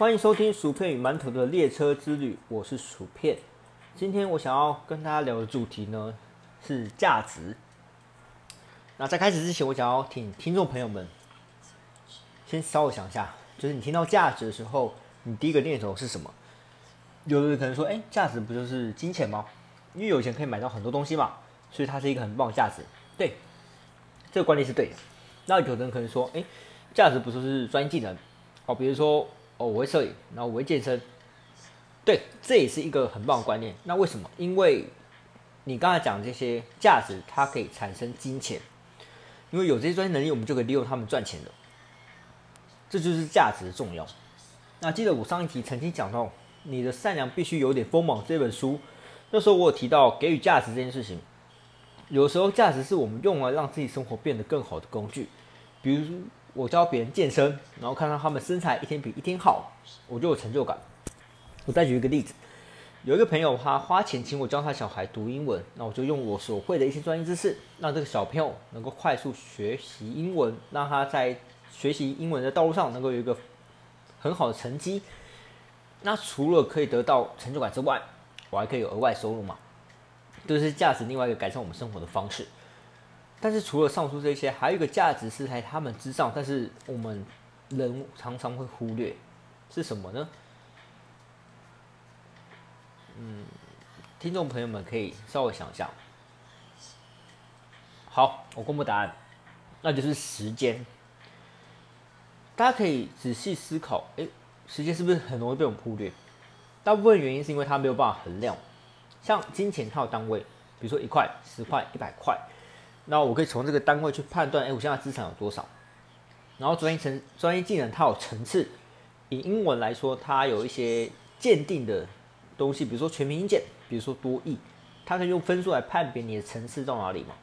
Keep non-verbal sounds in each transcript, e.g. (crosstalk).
欢迎收听薯片与馒头的列车之旅，我是薯片。今天我想要跟大家聊的主题呢是价值。那在开始之前，我想要请听众朋友们先稍微想一下，就是你听到价值的时候，你第一个念头是什么？有的人可能说，哎、价值不就是金钱吗？因为有钱可以买到很多东西嘛，所以它是一个很棒的价值。对，这个观念是对的。那有的人可能说，哎、价值不就是专业技能？哦，比如说，哦，我会摄影，然后我会健身。对，这也是一个很棒的观念。那为什么？因为你刚才讲这些价值，它可以产生金钱，因为有这些专业能力，我们就可以利用他们赚钱的。这就是价值的重要。那记得我上一集曾经讲到，你的善良必须有点锋芒这本书，那时候我有提到给予价值这件事情。有时候价值是我们用来让自己生活变得更好的工具，比如我教别人健身，然后看到他们身材一天比一天好，我就有成就感。我再举一个例子，有一个朋友他花钱请我教他小孩读英文，那我就用我所会的一些专业知识，让这个小朋友能够快速学习英文，让他在学习英文的道路上能够有一个很好的成绩。那除了可以得到成就感之外，我还可以有额外收入嘛？这是价值另外一个改善我们生活的方式。但是除了上述这些，还有一个价值是在他们之上，但是我们人常常会忽略，是什么呢？嗯，听众朋友们可以稍微想一下。好，我公布答案，那就是时间。大家可以仔细思考，诶，时间是不是很容易被我们忽略？大部分原因是因为它没有办法衡量。像金钱它有单位，比如说一块、十块、一百块，那我可以从这个单位去判断，哎、我现在资产有多少。然后专业层专业技能它有层次，以英文来说，它有一些鉴定的东西，比如说全民英检，比如说多义，它可以用分数来判别你的层次到哪里嘛。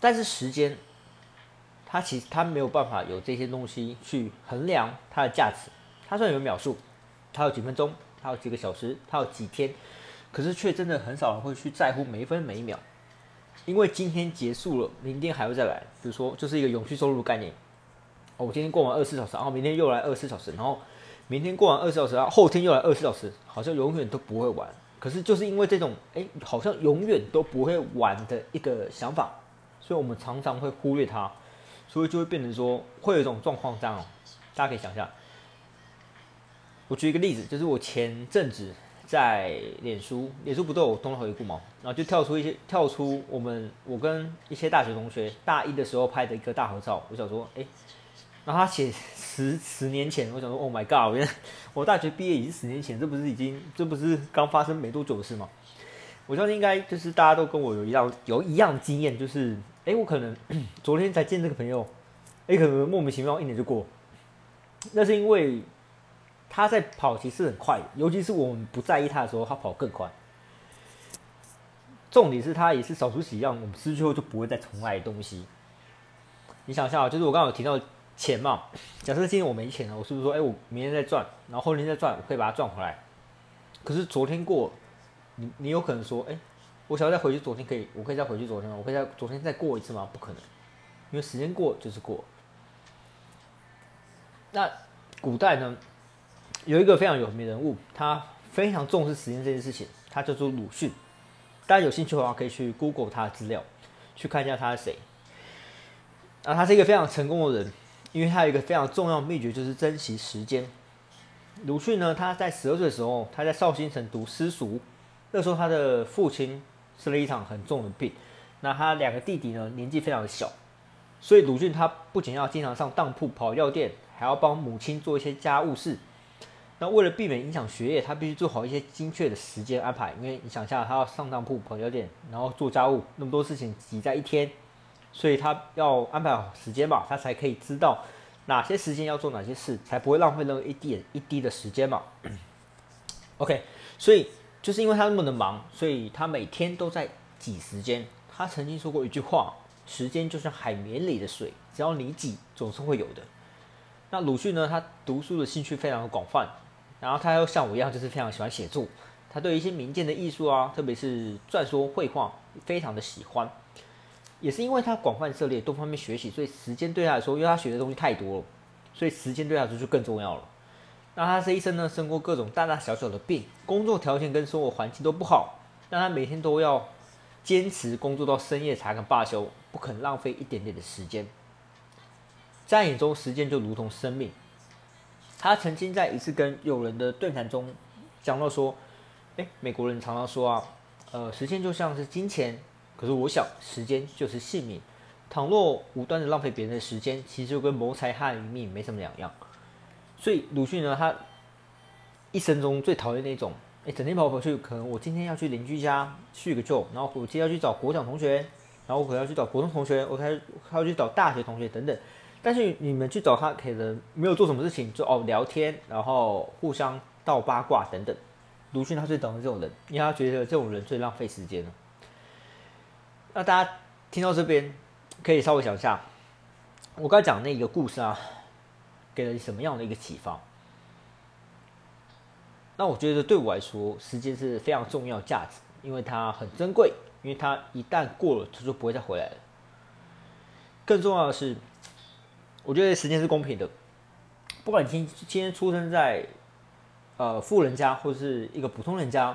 但是时间，它其实它没有办法有这些东西去衡量它的价值。它虽然有秒数，它有几分钟，它有几个小时，它有几天，可是却真的很少人会去在乎每一分每一秒，因为今天结束了，明天还会再来。比如说，就是一个永续收入的概念。哦，我今天过完二十四小时，然后明天又来二十四小时，然后明天过完二十四小时，然后后天又来二十四小时，好像永远都不会完。可是就是因为这种，哎，好像永远都不会完的一个想法，所以我们常常会忽略它，所以就会变成说，会有一种状况这样哦，大家可以想一下。我举一个例子，就是我前阵子在脸书，脸书不都有动态回顾嘛，然后就跳出一些跳出我们我跟一些大学同学大一的时候拍的一个大合照，我想说，哎、然后他写十十年前，我想说，Oh my god，原来我大学毕业已经十年前，这不是已经这不是刚发生没多久的事吗？我相信应该就是大家都跟我有一样有一样经验，就是，哎、我可能 (clears throat) 昨天才见这个朋友，哎、可能莫名其妙一年就过，那是因为。他在跑其实很快，尤其是我们不在意他的时候，他跑更快。重点是他也是少数几样我们失去后就不会再重来的东西。你想一下，就是我刚刚有提到钱嘛，假设今天我没钱了，我是不是说，哎、我明天再赚，然后后天再赚，我可以把它赚回来？可是昨天过，你你有可能说，哎、我想要再回去昨天可以，我可以再回去昨天吗？我可以再昨天再过一次吗？不可能，因为时间过就是过。那古代呢？有一个非常有名人物，他非常重视时间这件事情，他叫做鲁迅。大家有兴趣的话，可以去 Google 他的资料，去看一下他是谁。啊，他是一个非常成功的人，因为他有一个非常重要的秘诀，就是珍惜时间。鲁迅呢，他在十二岁的时候，他在绍兴城读私塾，那时候他的父亲生了一场很重的病，那他两个弟弟呢，年纪非常的小，所以鲁迅他不仅要经常上当铺、跑药店，还要帮母亲做一些家务事。那为了避免影响学业，他必须做好一些精确的时间安排。因为你想一下，他要上当铺、跑药店，然后做家务，那么多事情挤在一天，所以他要安排好时间嘛，他才可以知道哪些时间要做哪些事，才不会浪费任何一滴一滴的时间嘛。OK，所以就是因为他那么的忙，所以他每天都在挤时间。他曾经说过一句话：“时间就像海绵里的水，只要你挤，总是会有的。”那鲁迅呢？他读书的兴趣非常的广泛。然后他又像我一样，就是非常喜欢写作。他对一些民间的艺术啊，特别是篆书、绘画，非常的喜欢。也是因为他广泛涉猎，多方面学习，所以时间对他来说，因为他学的东西太多了，所以时间对他来说就更重要了。那他这一生呢，生过各种大大小小的病，工作条件跟生活环境都不好，但他每天都要坚持工作到深夜才肯罢休，不肯浪费一点点的时间。在眼中，时间就如同生命。他曾经在一次跟友人的对谈中讲到说：“哎，美国人常常说啊，呃，时间就像是金钱，可是我想，时间就是性命。倘若无端的浪费别人的时间，其实就跟谋财害命没什么两样。”所以鲁迅呢，他一生中最讨厌那种，哎，整天跑跑去，可能我今天要去邻居家叙个旧，然后我今天要去找国长同学，然后我可能要去找国中同学，我还要去找大学同学等等。但是你们去找他，可能没有做什么事情，就哦聊天，然后互相道八卦等等。鲁迅他最讨厌这种人，因为他觉得这种人最浪费时间了。那大家听到这边，可以稍微想一下，我刚才讲那个故事啊。给了你什么样的一个启发？那我觉得对我来说，时间是非常重要价值，因为它很珍贵，因为它一旦过了，它就不会再回来了。更重要的是，我觉得时间是公平的，不管你今今天出生在呃富人家，或是一个普通人家，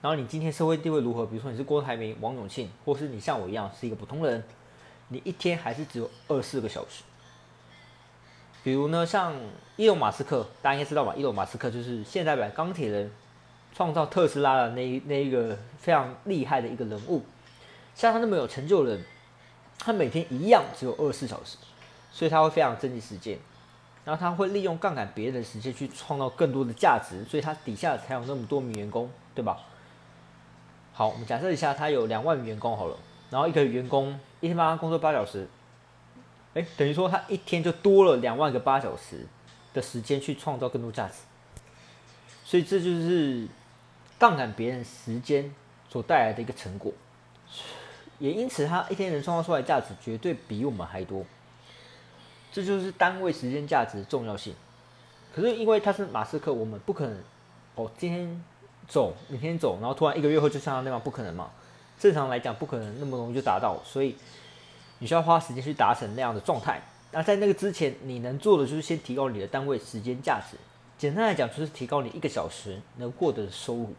然后你今天社会地位如何，比如说你是郭台铭、王永庆，或是你像我一样是一个普通人，你一天还是只有二四个小时。比如呢，像伊隆马斯克，大家应该知道吧？伊隆马斯克就是现代版钢铁人，创造特斯拉的那那一个非常厉害的一个人物。像他那么有成就的人，他每天一样只有二十四小时，所以他会非常珍惜时间，然后他会利用杠杆别人的时间去创造更多的价值，所以他底下才有那么多名员工，对吧？好，我们假设一下，他有两万名员工好了，然后一个员工一天帮他工作八小时。哎，等于说他一天就多了两万个八小时的时间去创造更多价值，所以这就是杠杆别人时间所带来的一个成果，也因此他一天能创造出来价值绝对比我们还多，这就是单位时间价值的重要性。可是因为他是马斯克，我们不可能哦，今天走，明天走，然后突然一个月后就上到那样，不可能嘛？正常来讲，不可能那么容易就达到，所以。你需要花时间去达成那样的状态。那在那个之前，你能做的就是先提高你的单位时间价值。简单来讲，就是提高你一个小时能获得的收入。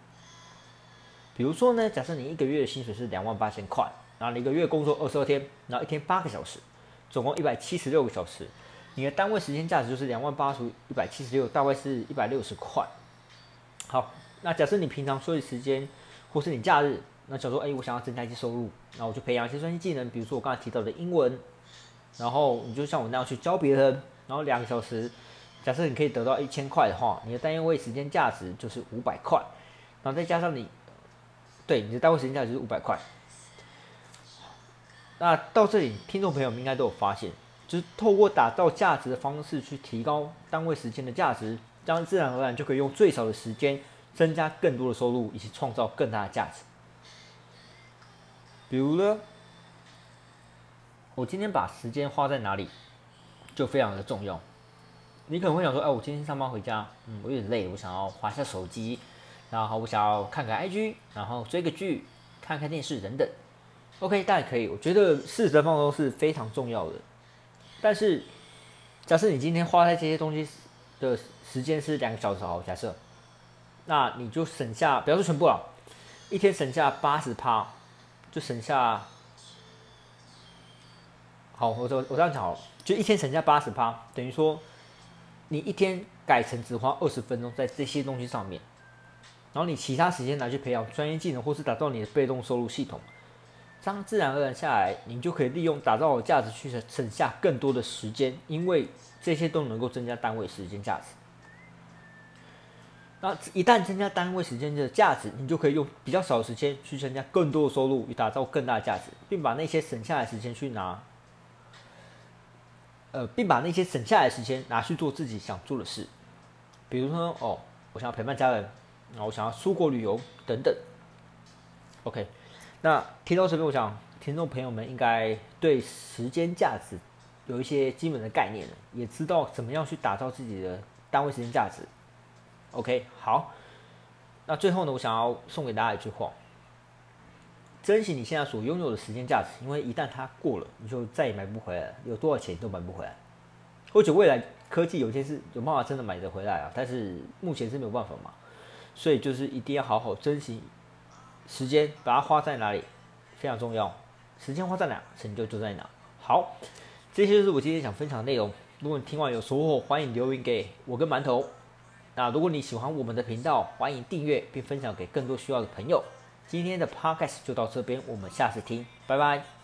比如说呢，假设你一个月的薪水是两万八千块，然后你一个月工作二十二天，然后一天八个小时，总共一百七十六个小时，你的单位时间价值就是两万八除一百七十六，大概是一百六十块。好，那假设你平常休息时间或是你假日。那假如说，哎，我想要增加一些收入，那我就培养一些专业技能，比如说我刚才提到的英文，然后你就像我那样去教别人，然后两个小时，假设你可以得到一千块的话，你的单位时间价值就是五百块，然后再加上你，对，你的单位时间价值是五百块。那到这里，听众朋友们应该都有发现，就是透过打造价值的方式去提高单位时间的价值，这样自然而然就可以用最少的时间增加更多的收入，以及创造更大的价值。比如呢，我今天把时间花在哪里，就非常的重要。你可能会想说，哎，我今天上班回家，嗯，我有点累，我想要划下手机，然后我想要看看 IG，然后追个剧，看看电视等等。OK，当然可以，我觉得适时放松是非常重要的。但是，假设你今天花在这些东西的时间是两个小时，好，假设，那你就省下，不要说全部了，一天省下八十趴。就省下，好，我我我这样讲好了，就一天省下八十趴，等于说，你一天改成只花二十分钟在这些东西上面，然后你其他时间拿去培养专业技能，或是打造你的被动收入系统，这样自然而然下来，你就可以利用打造的价值去省下更多的时间，因为这些都能够增加单位时间价值。那一旦增加单位时间的价值，你就可以用比较少的时间去增加更多的收入，以打造更大的价值，并把那些省下来时间去拿，呃，并把那些省下来的时间拿去做自己想做的事，比如说哦，我想要陪伴家人，然后我想要出国旅游等等。OK，那听到这边，我想听众朋友们应该对时间价值有一些基本的概念，也知道怎么样去打造自己的单位时间价值。OK，好，那最后呢，我想要送给大家一句话：珍惜你现在所拥有的时间价值，因为一旦它过了，你就再也买不回来了，有多少钱都买不回来。或者未来科技有一天是有办法真的买得回来啊，但是目前是没有办法嘛，所以就是一定要好好珍惜时间，把它花在哪里非常重要，时间花在哪，成就就在哪。好，这些就是我今天想分享的内容。如果你听完有收获，欢迎留言给我跟馒头。那如果你喜欢我们的频道，欢迎订阅并分享给更多需要的朋友。今天的 podcast 就到这边，我们下次听，拜拜。